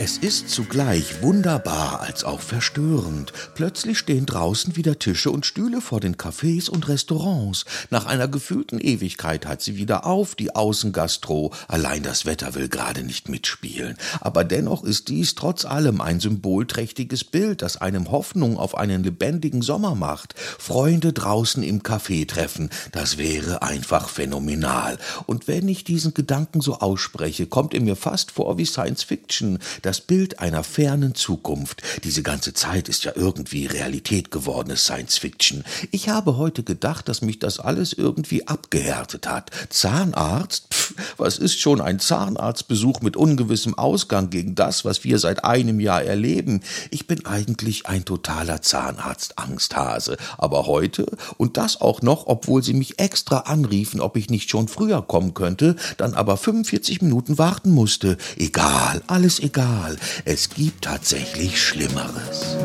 Es ist zugleich wunderbar als auch verstörend. Plötzlich stehen draußen wieder Tische und Stühle vor den Cafés und Restaurants. Nach einer gefühlten Ewigkeit hat sie wieder auf, die Außengastro. Allein das Wetter will gerade nicht mitspielen. Aber dennoch ist dies trotz allem ein symbolträchtiges Bild, das einem Hoffnung auf einen lebendigen Sommer macht. Freunde draußen im Café treffen, das wäre einfach phänomenal. Und wenn ich diesen Gedanken so ausspreche, kommt er mir fast vor wie Science Fiction das Bild einer fernen Zukunft. Diese ganze Zeit ist ja irgendwie Realität gewordenes Science Fiction. Ich habe heute gedacht, dass mich das alles irgendwie abgehärtet hat. Zahnarzt? Was ist schon ein Zahnarztbesuch mit ungewissem Ausgang gegen das, was wir seit einem Jahr erleben? Ich bin eigentlich ein totaler Zahnarztangsthase. Aber heute, und das auch noch, obwohl sie mich extra anriefen, ob ich nicht schon früher kommen könnte, dann aber 45 Minuten warten musste. Egal, alles egal. Es gibt tatsächlich Schlimmeres.